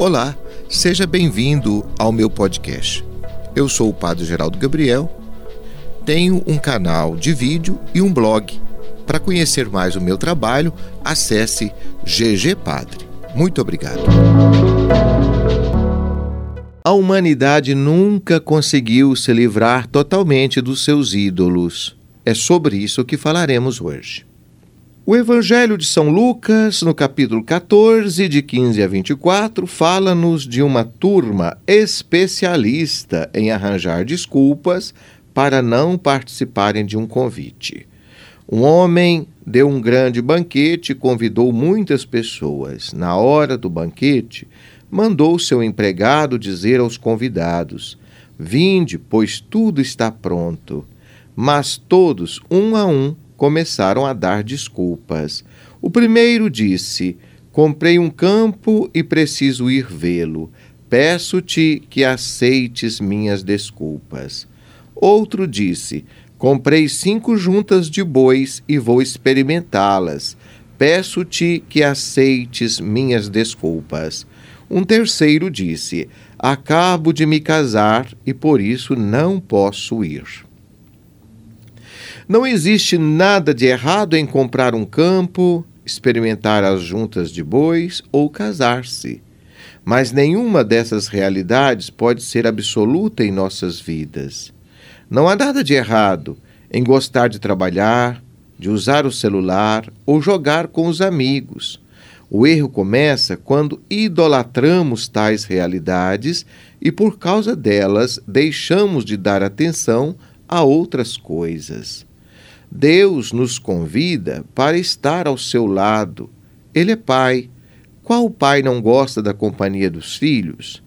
Olá, seja bem-vindo ao meu podcast. Eu sou o Padre Geraldo Gabriel, tenho um canal de vídeo e um blog. Para conhecer mais o meu trabalho, acesse GG Padre. Muito obrigado. A humanidade nunca conseguiu se livrar totalmente dos seus ídolos. É sobre isso que falaremos hoje. O Evangelho de São Lucas, no capítulo 14, de 15 a 24, fala-nos de uma turma especialista em arranjar desculpas para não participarem de um convite. Um homem deu um grande banquete e convidou muitas pessoas. Na hora do banquete, mandou seu empregado dizer aos convidados: Vinde, pois tudo está pronto. Mas todos, um a um, começaram a dar desculpas. O primeiro disse: Comprei um campo e preciso ir vê-lo. Peço-te que aceites minhas desculpas. Outro disse: Comprei cinco juntas de bois e vou experimentá-las. Peço-te que aceites minhas desculpas. Um terceiro disse: Acabo de me casar e por isso não posso ir. Não existe nada de errado em comprar um campo, experimentar as juntas de bois ou casar-se. Mas nenhuma dessas realidades pode ser absoluta em nossas vidas. Não há nada de errado em gostar de trabalhar, de usar o celular ou jogar com os amigos. O erro começa quando idolatramos tais realidades e, por causa delas, deixamos de dar atenção a outras coisas. Deus nos convida para estar ao seu lado. Ele é pai. Qual pai não gosta da companhia dos filhos?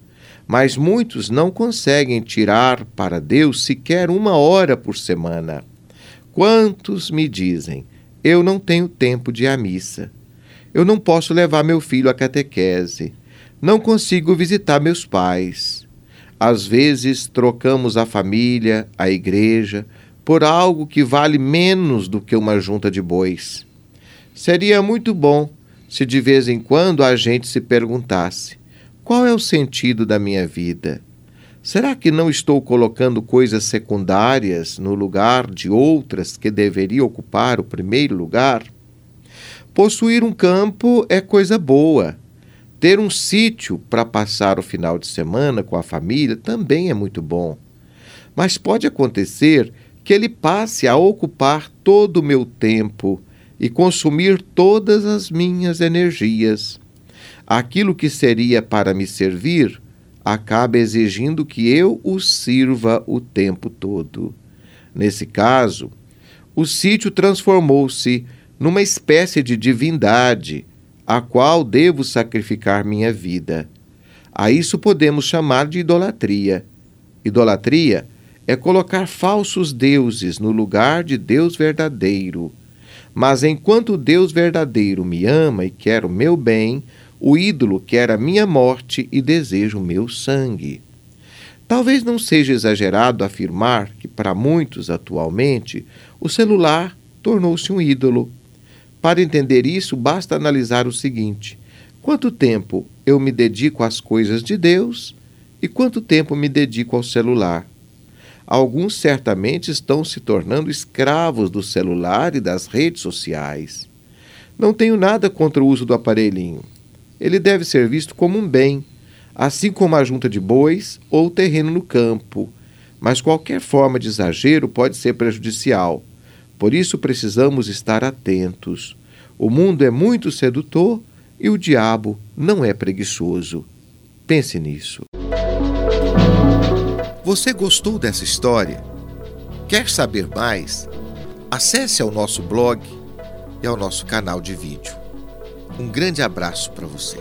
Mas muitos não conseguem tirar para Deus sequer uma hora por semana. Quantos me dizem: Eu não tenho tempo de ir à missa. Eu não posso levar meu filho à catequese. Não consigo visitar meus pais. Às vezes trocamos a família, a igreja, por algo que vale menos do que uma junta de bois. Seria muito bom se de vez em quando a gente se perguntasse: qual é o sentido da minha vida? Será que não estou colocando coisas secundárias no lugar de outras que deveriam ocupar o primeiro lugar? Possuir um campo é coisa boa. Ter um sítio para passar o final de semana com a família também é muito bom. Mas pode acontecer que ele passe a ocupar todo o meu tempo e consumir todas as minhas energias. Aquilo que seria para me servir acaba exigindo que eu o sirva o tempo todo. Nesse caso, o sítio transformou-se numa espécie de divindade a qual devo sacrificar minha vida. A isso podemos chamar de idolatria. Idolatria é colocar falsos deuses no lugar de Deus verdadeiro. Mas enquanto Deus verdadeiro me ama e quer o meu bem, o ídolo quer a minha morte e deseja o meu sangue. Talvez não seja exagerado afirmar que, para muitos atualmente, o celular tornou-se um ídolo. Para entender isso, basta analisar o seguinte: quanto tempo eu me dedico às coisas de Deus e quanto tempo me dedico ao celular? Alguns certamente estão se tornando escravos do celular e das redes sociais. Não tenho nada contra o uso do aparelhinho. Ele deve ser visto como um bem, assim como a junta de bois ou o terreno no campo. Mas qualquer forma de exagero pode ser prejudicial. Por isso precisamos estar atentos. O mundo é muito sedutor e o diabo não é preguiçoso. Pense nisso. Você gostou dessa história? Quer saber mais? Acesse ao nosso blog e ao nosso canal de vídeo. Um grande abraço para você.